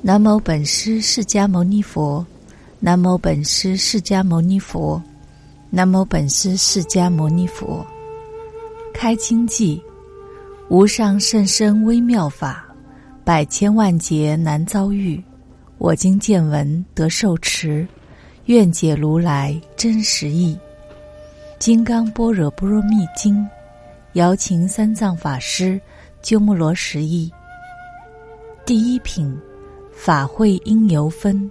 南无本师释迦牟尼佛，南无本师释迦牟尼佛，南无本师释迦牟尼佛。开经记，无上甚深微妙法，百千万劫难遭遇。我今见闻得受持，愿解如来真实义。《金刚般若波罗蜜经》，姚琴三藏法师鸠摩罗什译。第一品。法会因由分，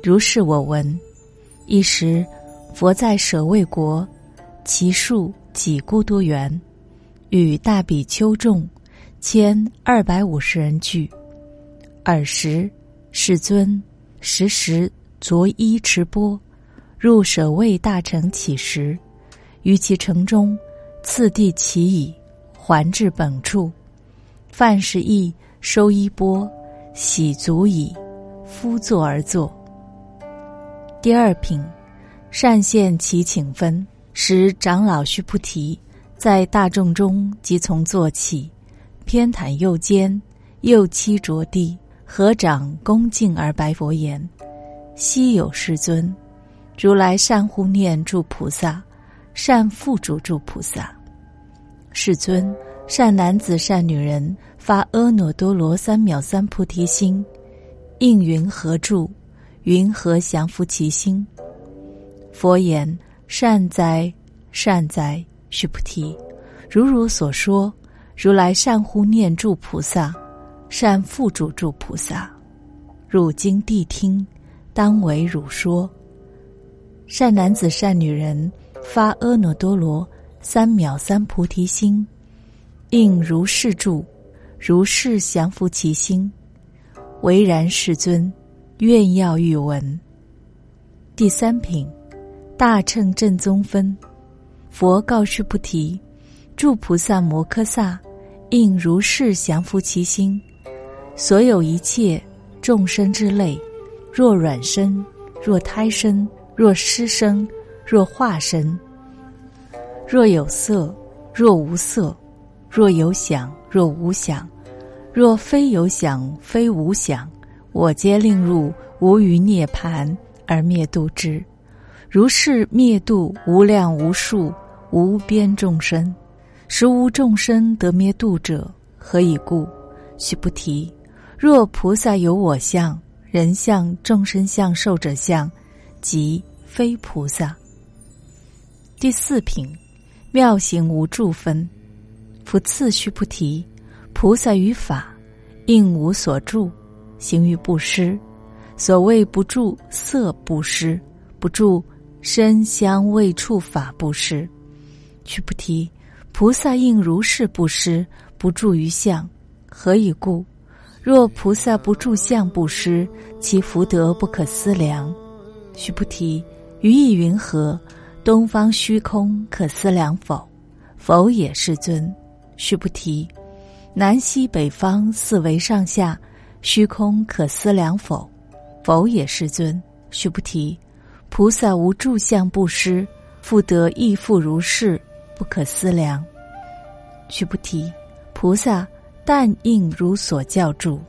如是我闻。一时，佛在舍卫国，其数几孤多园，与大比丘众千二百五十人聚。尔时，世尊时时着衣持钵，入舍卫大城乞食，于其城中，次第乞已，还至本处，饭食亦收衣钵。喜足矣，夫坐而坐。第二品，善现其请分，使长老须菩提在大众中即从坐起，偏袒右肩，右膝着地，合掌恭敬而白佛言：“昔有世尊，如来善护念住菩萨，善护主住菩萨。世尊，善男子善女人。”发阿耨多罗三藐三菩提心，应云何住？云何降伏其心？佛言：善哉，善哉，须菩提！如汝所说，如来善护念住菩萨，善护主住菩萨。汝今谛听，当为汝说。善男子善女人，发阿耨多罗三藐三菩提心，应如是住。如是降伏其心，唯然，世尊，愿要欲闻。第三品，大乘正宗分。佛告须菩提：诸菩萨摩诃萨，应如是降伏其心。所有一切众生之类，若卵生，若胎生，若湿生，若化生，若有色，若无色，若有想。若无想，若非有想，非无想，我皆令入无余涅盘而灭度之。如是灭度无量无数无边众生，实无众生得灭度者。何以故？须菩提，若菩萨有我相、人相、众生相、寿者相，即非菩萨。第四品，妙行无住分。复次须菩提，菩萨于法应无所住，行于布施。所谓不住色布施，不住身香味触法布施。须菩提，菩萨应如是布施，不住于相。何以故？若菩萨不住相布施，其福德不可思量。须菩提，于意云何？东方虚空可思量否？否也，世尊。须菩提，南西北方四维上下，虚空可思量否？否也，世尊。须菩提，菩萨无住相不施，复得亦复如是，不可思量。须菩提，菩萨但应如所教住。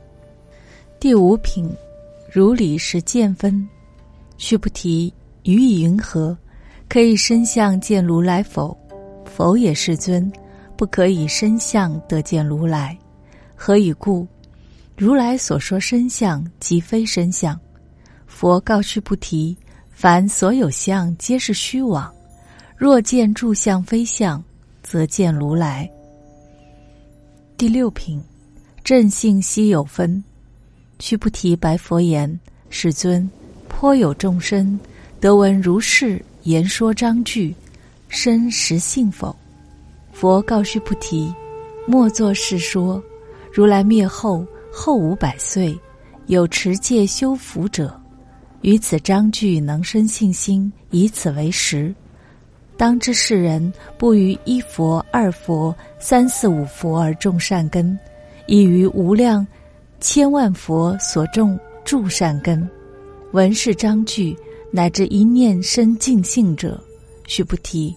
第五品，如理实见分。须菩提，于意云何？可以身相见如来否？否也，世尊。不可以身相得见如来，何以故？如来所说身相，即非身相。佛告须菩提：凡所有相，皆是虚妄。若见住相非相，则见如来。第六品，正性稀有分。须菩提白佛言：世尊，颇有众生得闻如是言说章句，生实信否？佛告须菩提：“莫作是说。如来灭后后五百岁，有持戒修福者，于此章句能生信心，以此为实。当知世人不于一佛、二佛、三四五佛而种善根，已于无量千万佛所种诸善根。闻是章句，乃至一念生净信者，须菩提。”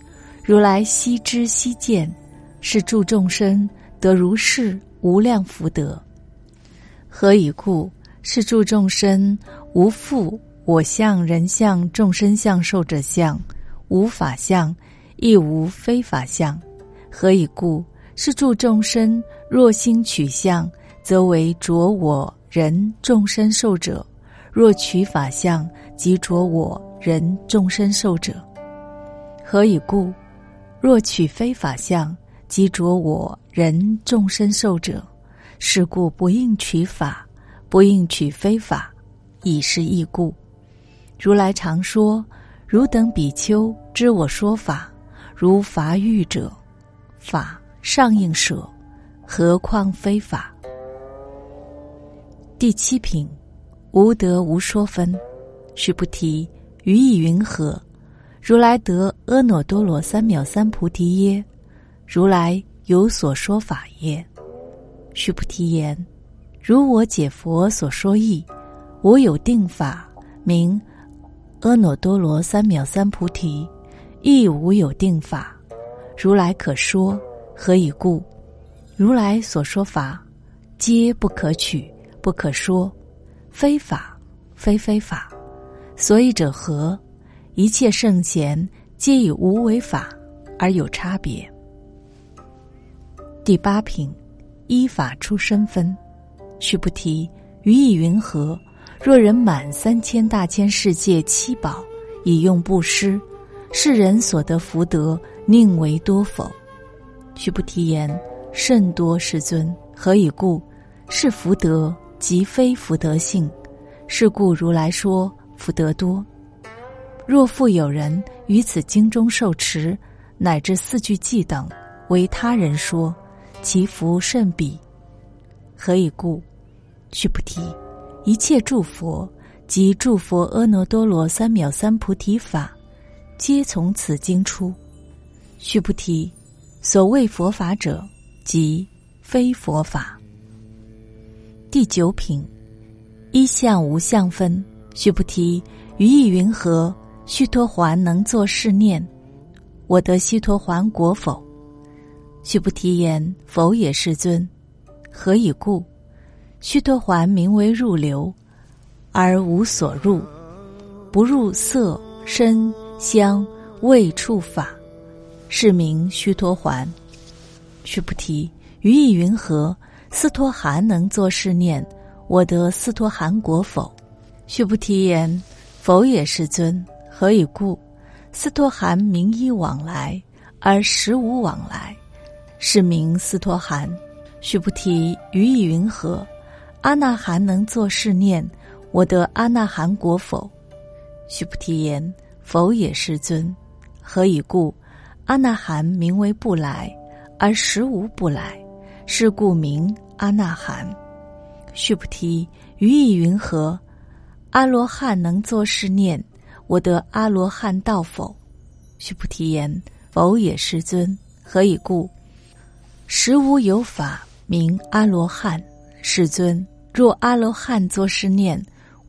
如来悉知悉见，是诸众生得如是无量福德。何以故？是助众生无复我相、人相、众生相、寿者相，无法相，亦无非法相。何以故？是助众生若心取相，则为着我人众生寿者；若取法相，即着我人众生寿者。何以故？若取非法相，即着我人众生寿者。是故不应取法，不应取非法，以是义故。如来常说：“汝等比丘知我说法，如法欲者，法上应舍，何况非法？”第七品，无得无说分。须菩提，于意云何？如来得阿耨多罗三藐三菩提耶？如来有所说法耶？须菩提言：如我解佛所说义，我有定法名阿耨多罗三藐三菩提，亦无有定法。如来可说，何以故？如来所说法，皆不可取，不可说，非法，非非法。所以者何？一切圣贤皆以无为法而有差别。第八品，依法出身分。须菩提，于意云何？若人满三千大千世界七宝，以用布施，世人所得福德，宁为多否？须菩提言：甚多，世尊。何以故？是福德，即非福德性。是故如来说福德多。若复有人于此经中受持，乃至四句偈等，为他人说，其福甚彼。何以故？须菩提，一切诸佛及诸佛阿耨多罗三藐三菩提法，皆从此经出。须菩提，所谓佛法者，即非佛法。第九品，一相无相分。须菩提，于意云何？须陀环能作是念：我得须陀环果否？须菩提言：否也，世尊。何以故？须陀环名为入流，而无所入，不入色、声、香、味、触、法，是名须陀环。须菩提，于意云何？斯陀含能作是念：我得斯陀含果否？须菩提言：否也，世尊。何以故？斯陀含名依往来，而实无往来，是名斯陀含。须菩提，于意云何？阿那含能作是念：我得阿那含果否？须菩提言：否也，世尊。何以故？阿那含名为不来，而实无不来，是故名阿那含。须菩提，于意云何？阿罗汉能作是念？我得阿罗汉道否？须菩提言：否也，世尊。何以故？实无有法名阿罗汉。世尊，若阿罗汉作是念：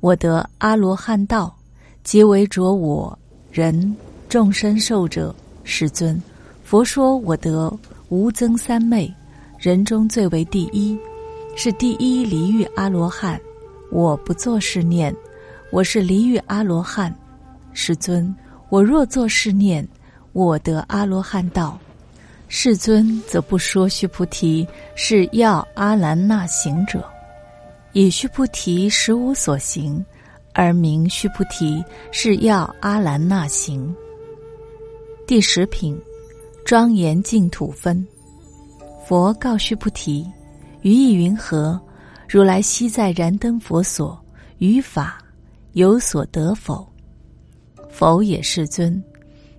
我得阿罗汉道，皆为着我人众生寿者。世尊，佛说我得无增三昧，人中最为第一，是第一离欲阿罗汉。我不作是念，我是离欲阿罗汉。世尊，我若作是念，我得阿罗汉道。世尊则不说须菩提是要阿兰那行者，以须菩提实无所行，而名须菩提是要阿兰那行。第十品，庄严净土分。佛告须菩提：于意云何？如来昔在燃灯佛所，于法有所得否？否也，世尊。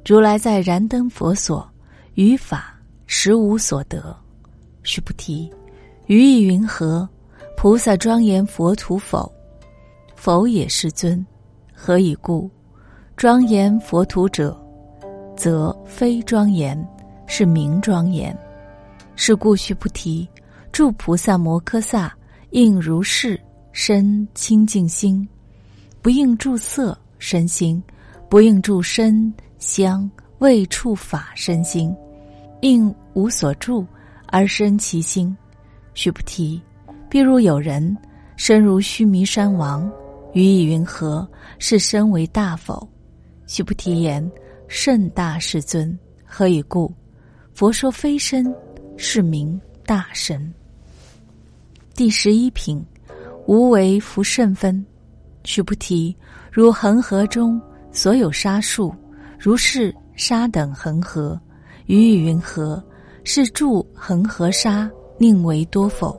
如来在燃灯佛所，于法实无所得。须菩提，于意云何？菩萨庄严佛土否？否也，世尊。何以故？庄严佛土者，则非庄严，是名庄严。是故须菩提，诸菩萨摩诃萨应如是身清净心，不应住色身心。不应住身香味触法身心，应无所住而生其心。须菩提，譬如有人身如须弥山王，于意云何？是身为大否？须菩提言：甚大，世尊。何以故？佛说非身，是名大身。第十一品，无为福甚分。须菩提，如恒河中所有沙数，如是沙等恒河，与与云何？是住恒河沙，宁为多否？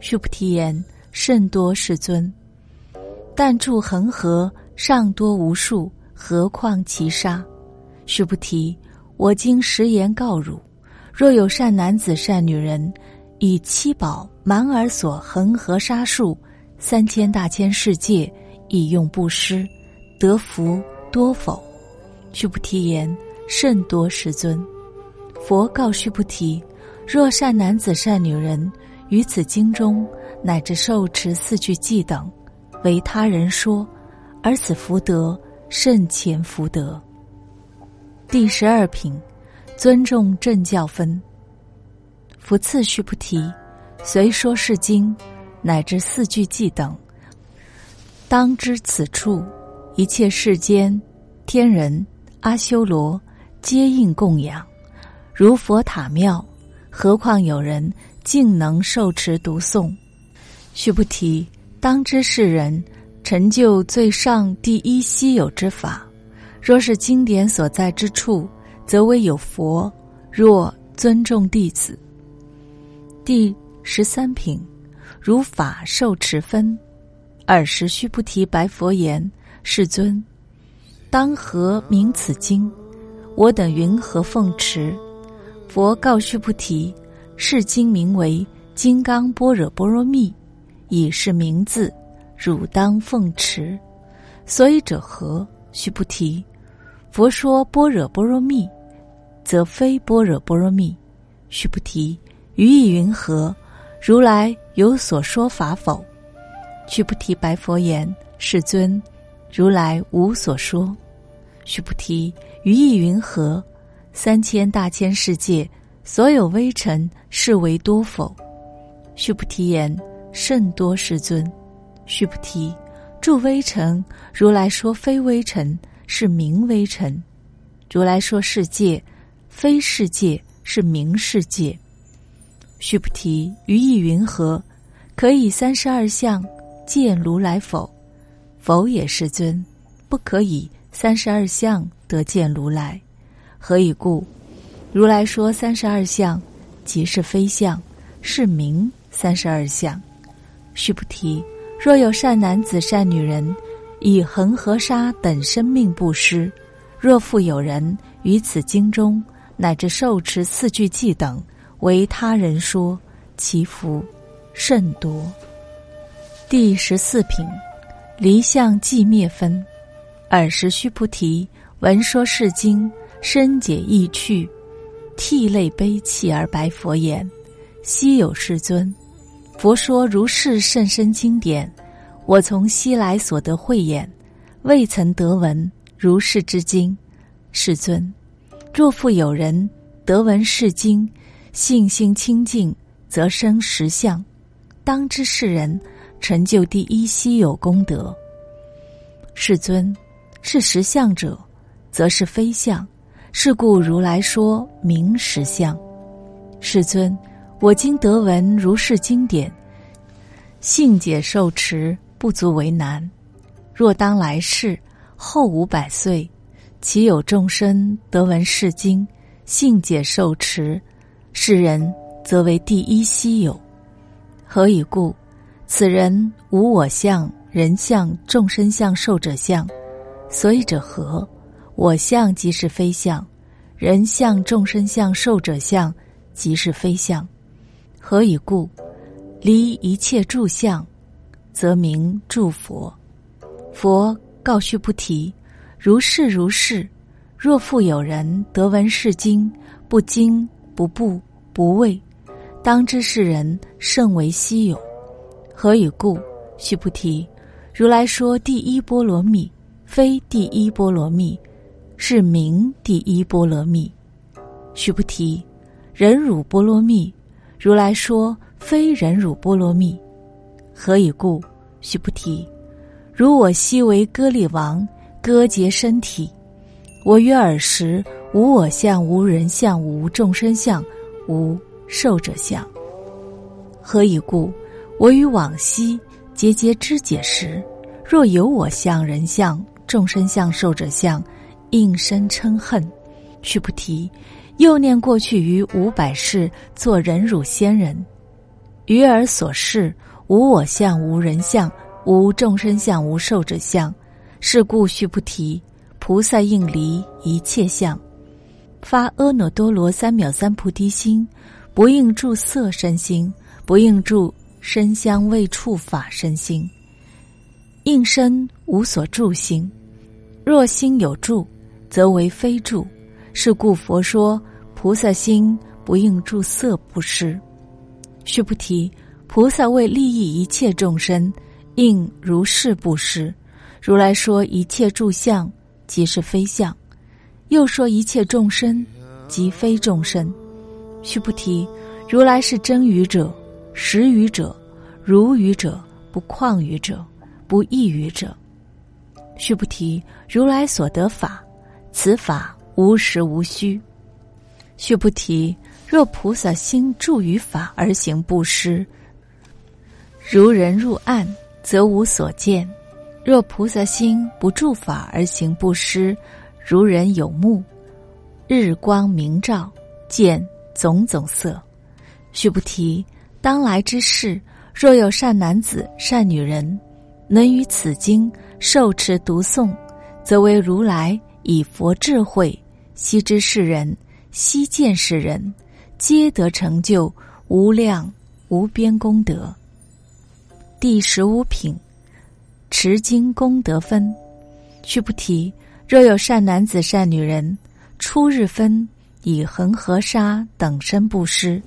须菩提言：甚多，世尊。但住恒河尚多无数，何况其沙？须菩提，我今实言告汝：若有善男子、善女人，以七宝满耳所恒河沙数三千大千世界，以用布施，得福多否？须菩提言：甚多，世尊。佛告须菩提：若善男子、善女人于此经中，乃至受持四句偈等，为他人说，而此福德甚前福德。第十二品，尊重正教分。福赐须菩提。随说是经，乃至四句偈等，当知此处一切世间天人阿修罗皆应供养，如佛塔庙。何况有人竟能受持读诵？须菩提，当知世人成就最上第一稀有之法。若是经典所在之处，则为有佛。若尊重弟子，第。十三品，如法受持分。尔时须菩提白佛言：“世尊，当何名此经？我等云何奉持？”佛告须菩提：“是经名为《金刚般若波罗蜜》，以是名字，汝当奉持。所以者何？”须菩提，佛说般若波罗蜜，则非般若波罗蜜。须菩提，于意云何？如来有所说法否？须菩提白佛言：“世尊，如来无所说。”须菩提于意云何？三千大千世界所有微尘，是为多否？须菩提言：“甚多，世尊。”须菩提，诸微尘，如来说非微尘，是名微尘；如来说世界，非世界，是名世界。须菩提，于意云何？可以三十二相见如来否？否也，世尊。不可以三十二相得见如来。何以故？如来说三十二相，即是非相，是名三十二相。须菩提，若有善男子、善女人，以恒河沙等生命布施；若复有人于此经中，乃至受持四句偈等。为他人说，其福甚多。第十四品，离相寂灭分。尔时须菩提闻说是经，深解意趣，涕泪悲泣而白佛言：“昔有世尊，佛说如是甚深经典，我从昔来所得慧眼，未曾得闻如是之经。世尊，若复有人得闻是经，信心清净，则生实相。当知世人成就第一稀有功德。世尊，是实相者，则是非相。是故如来说明实相。世尊，我今得闻如是经典，信解受持不足为难。若当来世后五百岁，其有众生得闻是经，信解受持？世人则为第一稀有，何以故？此人无我相、人相、众生相、寿者相，所以者何？我相即是非相，人相、众生相、寿者相即是非相，何以故？离一切住相，则名住佛。佛告须菩提：如是如是。若复有人得闻是经，不惊。不怖不畏，当知是人甚为稀有。何以故？须菩提，如来说第一波罗蜜，非第一波罗蜜，是名第一波罗蜜。须菩提，忍辱波罗蜜，如来说非忍辱波罗蜜。何以故？须菩提，如我昔为割利王，割截身体。我于尔时，无我相，无人相，无众生相，无寿者相。何以故？我于往昔节节肢解时，若有我相、人相、众生相、寿者相，应生嗔恨。须菩提，又念过去于五百世做忍辱仙人，于尔所示无我相、无人相、无众生相、无寿者相。是故须菩提。菩萨应离一切相，发阿耨多罗三藐三菩提心，不应住色身心，不应住身香未触法身心，应身无所住心。若心有住，则为非住。是故佛说菩萨心不应住色不施。须菩提，菩萨为利益一切众生，应如是布施。如来说一切住相。即是非相，又说一切众生即非众生。须菩提，如来是真语者，实语者，如语者，不旷语者，不异语者。须菩提，如来所得法，此法无实无虚。须菩提，若菩萨心住于法而行布施，如人入暗，则无所见。若菩萨心不住法而行布施，如人有目，日光明照，见种种色。须菩提，当来之事，若有善男子、善女人，能于此经受持读诵，则为如来以佛智慧悉知世人，悉见世人，皆得成就无量无边功德。第十五品。持经功德分，须菩提，若有善男子、善女人，初日分以恒河沙等身布施，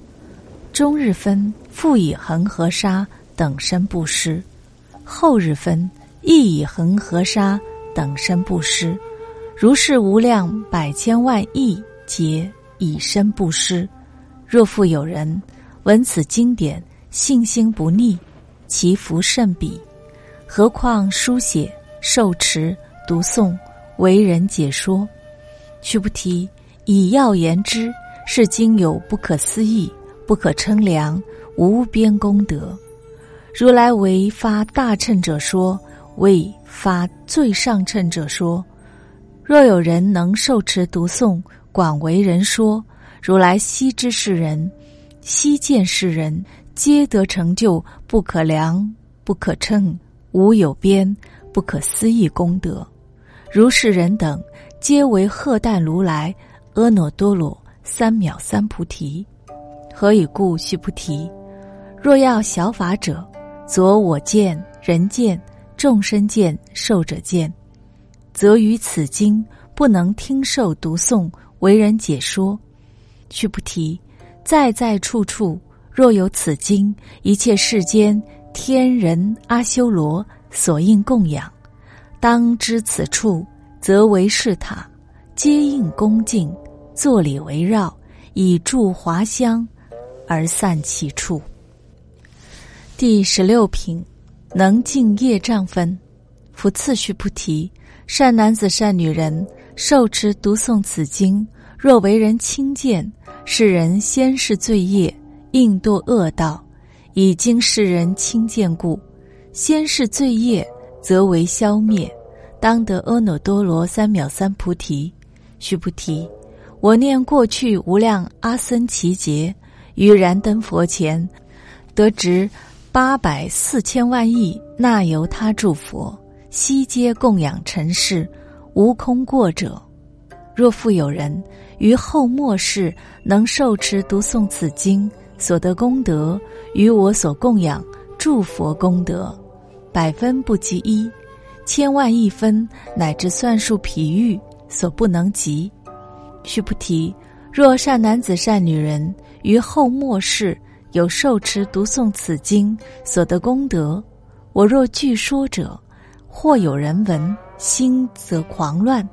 中日分复以恒河沙等身布施，后日分亦以恒河沙等身布施，如是无量百千万亿劫以身布施。若复有人闻此经典，信心不逆，其福甚彼。何况书写、受持、读诵、为人解说，须菩提，以要言之，是经有不可思议、不可称量、无边功德。如来为发大乘者说，为发最上乘者说。若有人能受持读诵，广为人说，如来悉知世人，悉见世人，皆得成就不可量、不可称。无有边，不可思议功德，如是人等，皆为荷担如来阿耨多罗三藐三菩提。何以故？须菩提，若要小法者，则我见、人见、众生见、寿者见，则于此经不能听受读诵，为人解说。须菩提，在在处处，若有此经，一切世间。天人阿修罗所应供养，当知此处则为是塔，皆应恭敬，坐礼围绕，以助华香，而散其处。第十六品，能尽业障分。复次须菩提，善男子善女人，受持读诵此经，若为人轻贱，世人先是罪业，应堕恶道。以经世人轻贱故，先是罪业，则为消灭，当得阿耨多罗三藐三菩提。须菩提，我念过去无量阿僧祇劫，于燃灯佛前，得值八百四千万亿那由他诸佛，悉皆供养尘世，无空过者。若复有人于后末世能受持读诵此经。所得功德与我所供养诸佛功德，百分不及一，千万亿分乃至算数譬喻所不能及。须菩提，若善男子善女人于后末世有受持读诵此经所得功德，我若据说者，或有人闻，心则狂乱，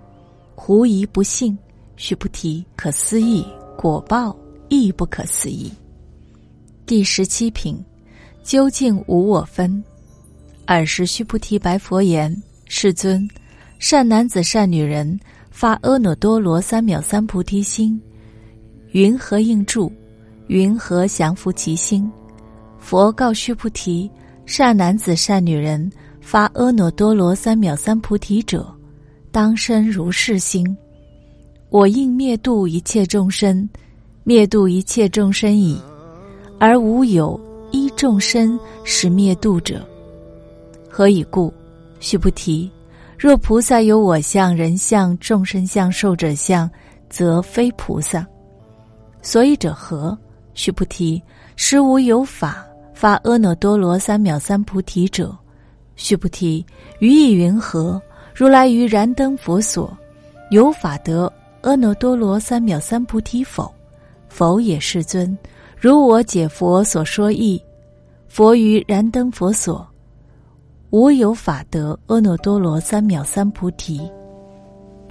狐疑不信。须菩提，可思议果报亦不可思议。第十七品，究竟无我分。尔时，须菩提白佛言：“世尊，善男子、善女人发阿耨多罗三藐三菩提心，云何应住？云何降伏其心？”佛告须菩提：“善男子、善女人发阿耨多罗三藐三菩提者，当生如是心：我应灭度一切众生，灭度一切众生矣，而无有一众生是灭度者。”何以故？须菩提，若菩萨有我相、人相、众生相、寿者相，则非菩萨。所以者何？须菩提，实无有法发阿耨多罗三藐三菩提者。须菩提，于意云何？如来于燃灯佛所，有法得阿耨多罗三藐三菩提否？否也，世尊。如我解佛所说义，佛于燃灯佛所。无有法得阿耨多罗三藐三菩提。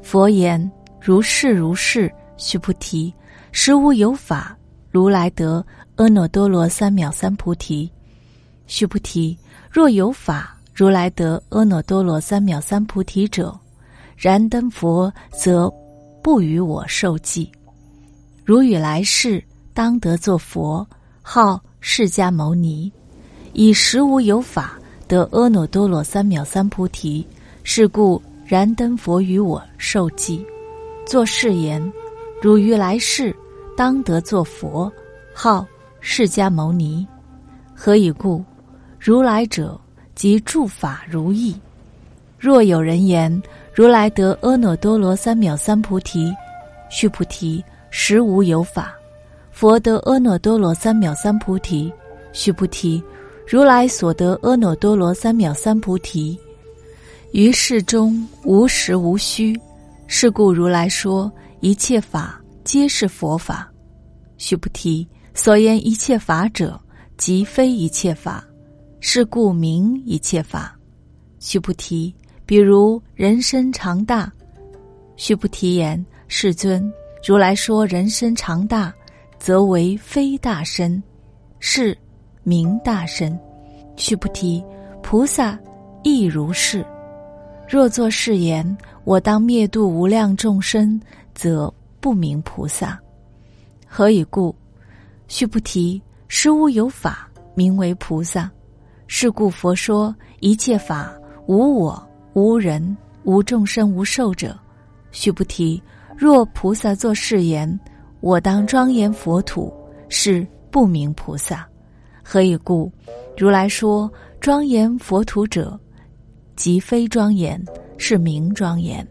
佛言：如是如是，须菩提，实无有法如来得阿耨多罗三藐三菩提。须菩提，若有法如来得阿耨多罗三藐三菩提者，燃灯佛则不与我受记。如与来世当得作佛，号释迦牟尼，以实无有法。得阿耨多罗三藐三菩提，是故燃灯佛与我受记，作誓言：汝于来世当得作佛，号释迦牟尼。何以故？如来者即诸法如意。若有人言如来得阿耨多罗三藐三菩提，须菩提，实无有法。佛得阿耨多罗三藐三菩提，须菩提。如来所得阿耨多罗三藐三菩提，于世中无实无虚，是故如来说一切法皆是佛法。须菩提，所言一切法者，即非一切法，是故名一切法。须菩提，比如人身长大。须菩提言：世尊，如来说人身长大，则为非大身，是。名大身，须菩提，菩萨亦如是。若作是言，我当灭度无量众生，则不明菩萨。何以故？须菩提，实无有法名为菩萨。是故佛说一切法无我、无人、无众生、无寿者。须菩提，若菩萨作誓言，我当庄严佛土，是不明菩萨。何以故？如来说庄严佛土者，即非庄严，是名庄严。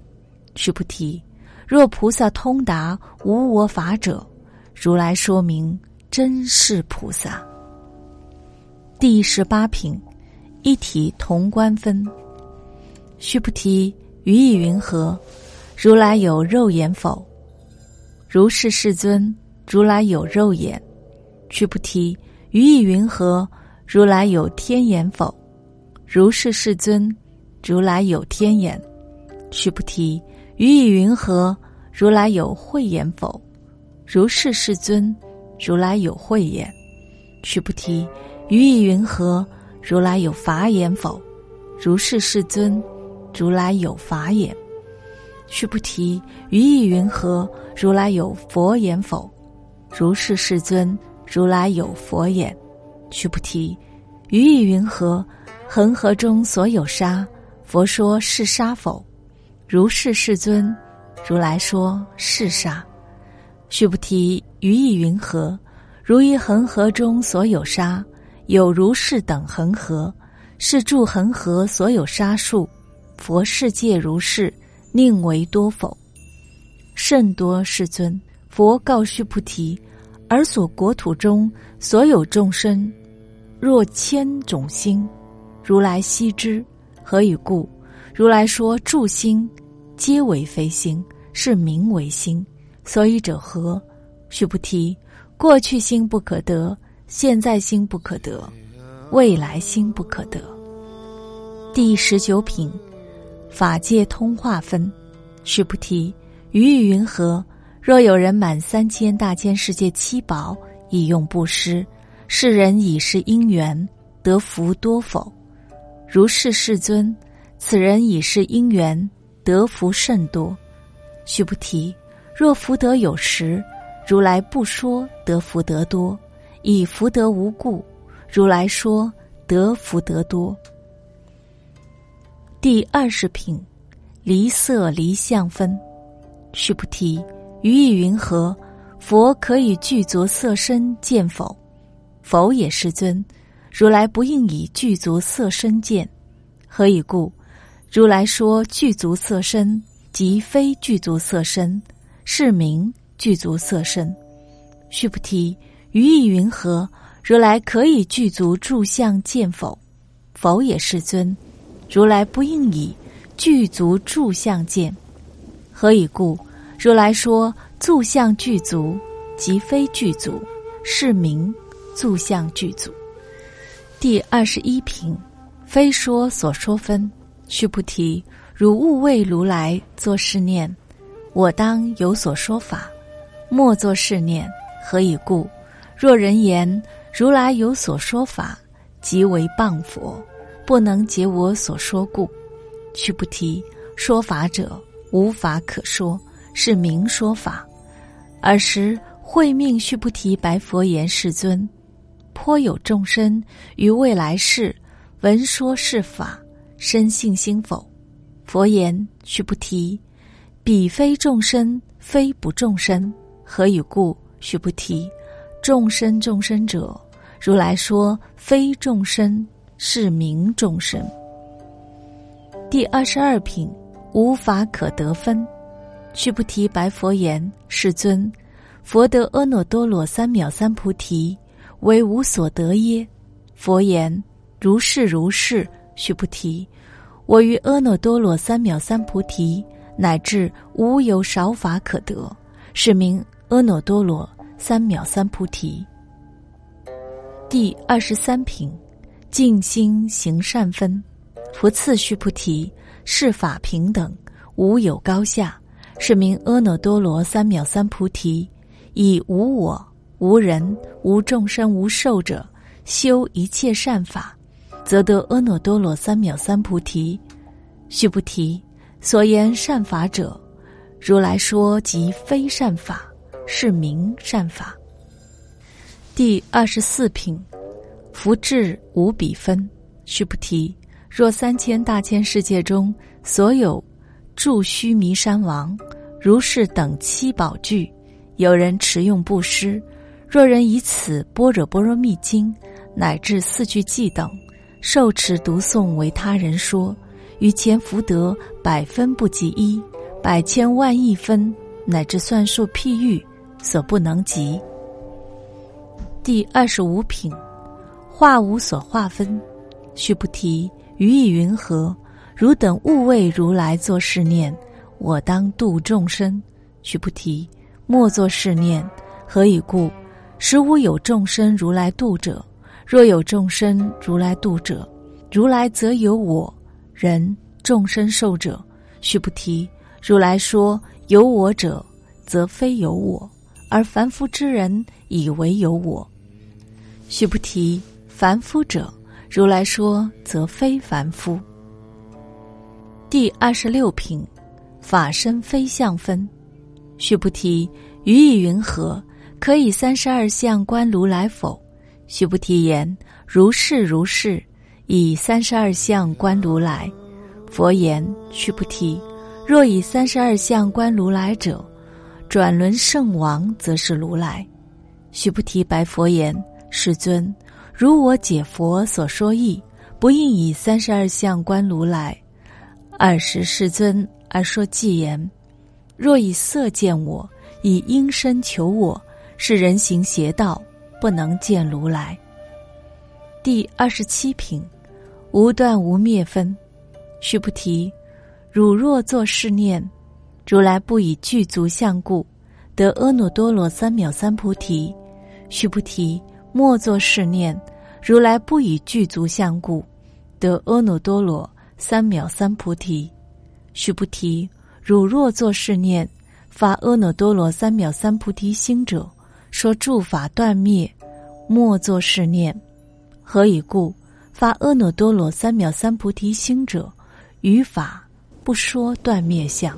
须菩提，若菩萨通达无我法者，如来说明真是菩萨。第十八品，一体同观分。须菩提，于意云何？如来有肉眼否？如是，世尊。如来有肉眼。须菩提。于意云何？如来有天眼否？如是世尊，如来有天眼。须菩提，于意云何？如来有慧眼否？如是世尊，如来有慧眼。须菩提，于意云何？如来有法眼否？如是世尊，如来有法眼。须菩提，于意云何？如来有佛眼否？如是世尊。如来有佛眼，须菩提，于意云何？恒河中所有沙，佛说是沙否？如是世尊，如来说是沙。须菩提，于意云何？如一恒河中所有沙，有如是等恒河，是住恒河所有沙数，佛世界如是，宁为多否？甚多，世尊。佛告须菩提。而所国土中所有众生，若千种心，如来悉知。何以故？如来说住心，皆为非心，是名为心。所以者何？须菩提，过去心不可得，现在心不可得，未来心不可得。第十九品，法界通化分。须菩提，于意云何？若有人满三千大千世界七宝以用布施，世人以是因缘得福多否？如是世尊，此人已是因缘得福甚多。须菩提，若福德有时，如来不说得福德多；以福德无故，如来说得福德多。第二十品，离色离相分。须菩提，于意云何？佛可以具足色身见否？否也，世尊。如来不应以具足色身见。何以故？如来说具足色身，即非具足色身，是名具足色身。须菩提，于意云何？如来可以具足住相见否？否也，世尊。如来不应以具足住相见。何以故？如来说住相具足，即非具足，是名住相具足。第二十一品。非说所说分，须菩提，如勿为如来作是念，我当有所说法，莫作是念。何以故？若人言如来有所说法，即为谤佛，不能解我所说故。须菩提，说法者无法可说，是明说法。尔时会命须菩提白佛言：世尊，颇有众生于未来世。闻说是法，生信心否？佛言：须菩提，彼非众生，非不众生。何以故？须菩提，众生众生者，如来说非众生，是名众生。第二十二品，无法可得分。须菩提白佛言：世尊，佛得阿耨多罗三藐三菩提，为无所得耶？佛言。如是如是，须菩提，我于阿耨多罗三藐三菩提，乃至无有少法可得，是名阿耨多罗三藐三菩提。第二十三品，静心行善分，佛赐须菩提，是法平等，无有高下，是名阿耨多罗三藐三菩提。以无我、无人、无众生、无寿者，修一切善法。则得阿耨多罗三藐三菩提。须菩提，所言善法者，如来说即非善法，是名善法。第二十四品，福智无比分。须菩提，若三千大千世界中所有住须弥山王，如是等七宝具，有人持用布施，若人以此般若波罗蜜经，乃至四句偈等。受持读诵为他人说，于前福德百分不及一，百千万亿分乃至算数譬喻所不能及。第二十五品，化无所化分。须菩提，于意云何？汝等勿为如来作是念：我当度众生。须菩提，莫作是念。何以故？实无有众生如来度者。若有众生如来度者，如来则有我人众生受者。须菩提，如来说有我者，则非有我，而凡夫之人以为有我。须菩提，凡夫者，如来说则非凡夫。第二十六品，法身非相分。须菩提，于意云何？可以三十二相观如来否？须菩提言：“如是如是，以三十二相观如来。”佛言：“须菩提，若以三十二相观如来者，转轮圣王则是如来。”须菩提白佛言：“世尊，如我解佛所说义，不应以三十二相观如来。尔时世尊而说偈言：若以色见我，以音声求我，是人行邪道。”不能见如来。第二十七品，无断无灭分。须菩提，汝若作是念，如来不以具足相故，得阿耨多罗三藐三菩提。须菩提，莫作是念，如来不以具足相故，得阿耨多罗三藐三菩提。须菩提，汝若作是念，发阿耨多罗三藐三菩提心者。说诸法断灭，莫作是念。何以故？发阿耨多罗三藐三菩提心者，于法不说断灭相。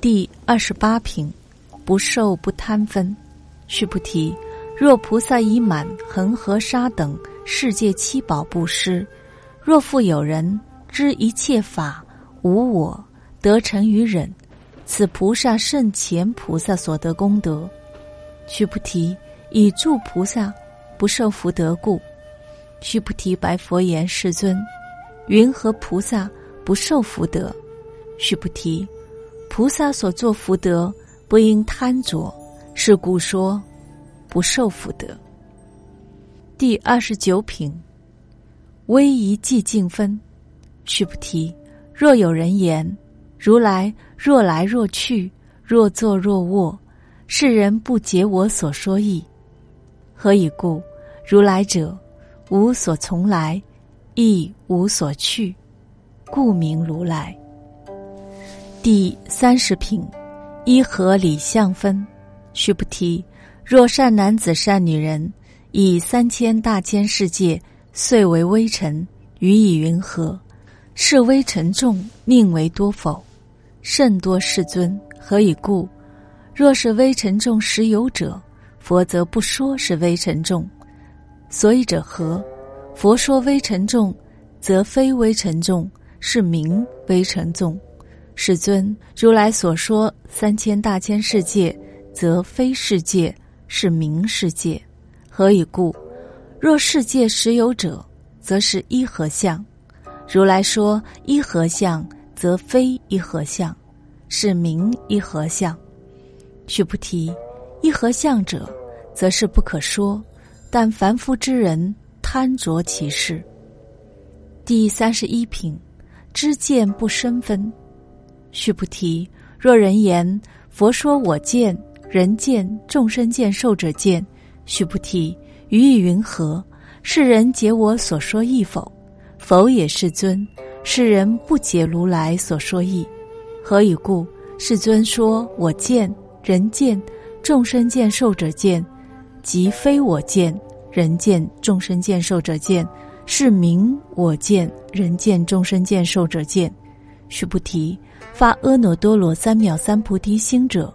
第二十八品，不受不贪分。须菩提，若菩萨已满恒河沙等世界七宝布施，若复有人知一切法无我，得成于忍，此菩萨胜前菩萨所得功德。须菩提，以助菩萨不受福德故。须菩提白佛言：“世尊，云何菩萨不受福德？”须菩提。菩萨所作福德，不应贪着，是故说不受福德。第二十九品，威仪寂静分。须菩提，若有人言：如来若来若去，若坐若卧，世人不解我所说意。何以故？如来者，无所从来，亦无所去，故名如来。第三十品，一合理相分。须菩提，若善男子、善女人，以三千大千世界遂为微尘，予以云何？是微尘众，宁为多否？甚多，世尊。何以故？若是微尘众实有者，佛则不说是微尘众。所以者何？佛说微尘众，则非微尘众，是名微尘众。世尊，如来所说三千大千世界，则非世界，是名世界。何以故？若世界实有者，则是一合相。如来说一合相，则非一合相，是名一合相。须菩提，一合相者，则是不可说。但凡夫之人贪着其事。第三十一品，知见不生分。须菩提，若人言佛说我见、人见、众生见、寿者见，须菩提，于意云何？世人解我所说意否？否也，世尊。世人不解如来所说意，何以故？世尊说我见、人见、众生见、受者见，即非我见、人见、众生见、受者见，是名我见、人见、众生见、受者见。须菩提。发阿耨多罗三藐三菩提心者，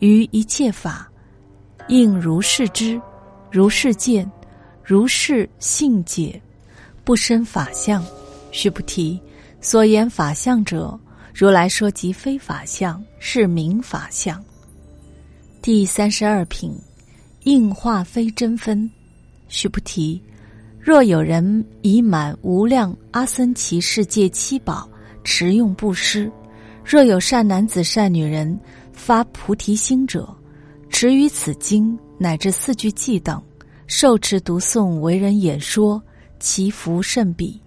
于一切法，应如是知，如是见，如是信解，不生法相。须菩提，所言法相者，如来说即非法相，是名法相。第三十二品，应化非真分。须菩提，若有人以满无量阿僧祇世界七宝持用布施。若有善男子、善女人发菩提心者，持于此经乃至四句偈等，受持读诵，为人演说，其福甚彼。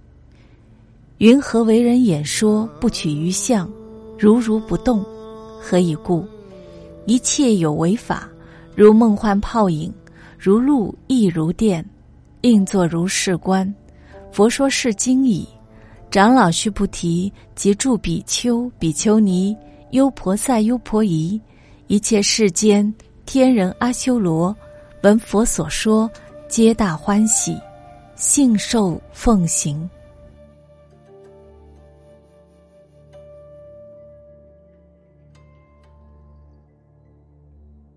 云何为人演说？不取于相，如如不动。何以故？一切有为法，如梦幻泡影，如露亦如电，应作如是观。佛说是经已。长老须菩提及诸比丘、比丘尼、优婆塞、优婆夷，一切世间天人阿修罗，闻佛所说，皆大欢喜，信受奉行。